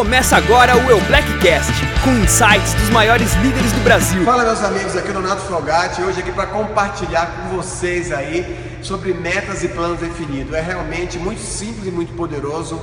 Começa agora o Eu Blackcast, com insights dos maiores líderes do Brasil. Fala meus amigos, aqui é o Donato Fogatti, hoje aqui para compartilhar com vocês aí sobre metas e planos definidos. É realmente muito simples e muito poderoso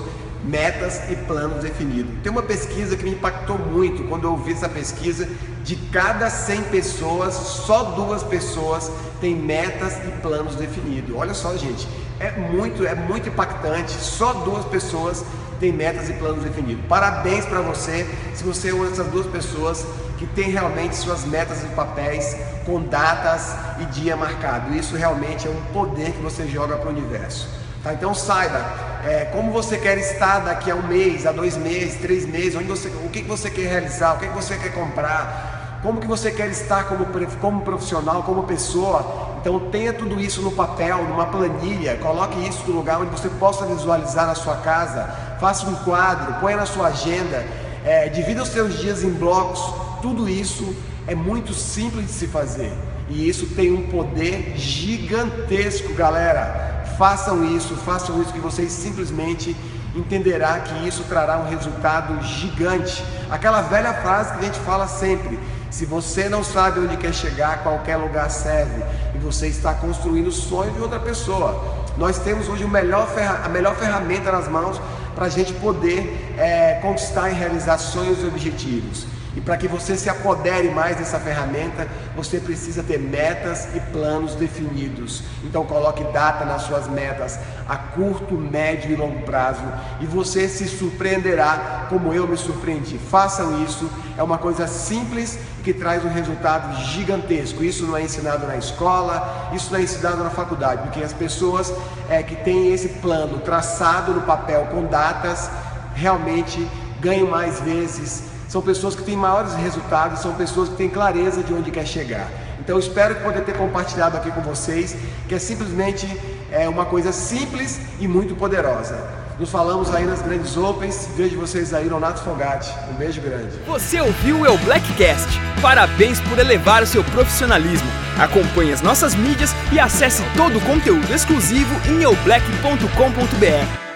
metas e planos definidos. Tem uma pesquisa que me impactou muito quando eu ouvi essa pesquisa. De cada 100 pessoas, só duas pessoas têm metas e planos definidos. Olha só, gente, é muito, é muito impactante. Só duas pessoas têm metas e planos definidos. Parabéns para você se você é uma dessas duas pessoas que tem realmente suas metas em papéis com datas e dia marcado. Isso realmente é um poder que você joga para o universo. Tá? Então saiba é, como você quer estar daqui a um mês, a dois meses, três meses, onde você, o que, você quer realizar, o que, que você quer comprar, como que você quer estar como, como profissional, como pessoa. Então tenha tudo isso no papel, numa planilha, coloque isso no lugar onde você possa visualizar na sua casa, faça um quadro, ponha na sua agenda, é, divida os seus dias em blocos, tudo isso é muito simples de se fazer. E isso tem um poder gigantesco, galera. Façam isso, façam isso que vocês simplesmente entenderá que isso trará um resultado gigante. Aquela velha frase que a gente fala sempre: se você não sabe onde quer chegar, qualquer lugar serve. E você está construindo o sonho de outra pessoa. Nós temos hoje melhor a melhor ferramenta nas mãos para a gente poder é, conquistar e realizar sonhos e objetivos. E para que você se apodere mais dessa ferramenta, você precisa ter metas e planos definidos. Então coloque data nas suas metas a curto, médio e longo prazo e você se surpreenderá como eu me surpreendi. Façam isso, é uma coisa simples que traz um resultado gigantesco. Isso não é ensinado na escola, isso não é ensinado na faculdade, porque as pessoas é, que têm esse plano traçado no papel com datas realmente ganham mais vezes são pessoas que têm maiores resultados, são pessoas que têm clareza de onde quer chegar. Então espero poder ter compartilhado aqui com vocês, que é simplesmente é, uma coisa simples e muito poderosa. Nos falamos aí nas grandes Opens. Vejo vocês aí no Fogatti. Um beijo grande. Você ouviu o El Blackcast. Parabéns por elevar o seu profissionalismo. Acompanhe as nossas mídias e acesse todo o conteúdo exclusivo em eublack.com.br.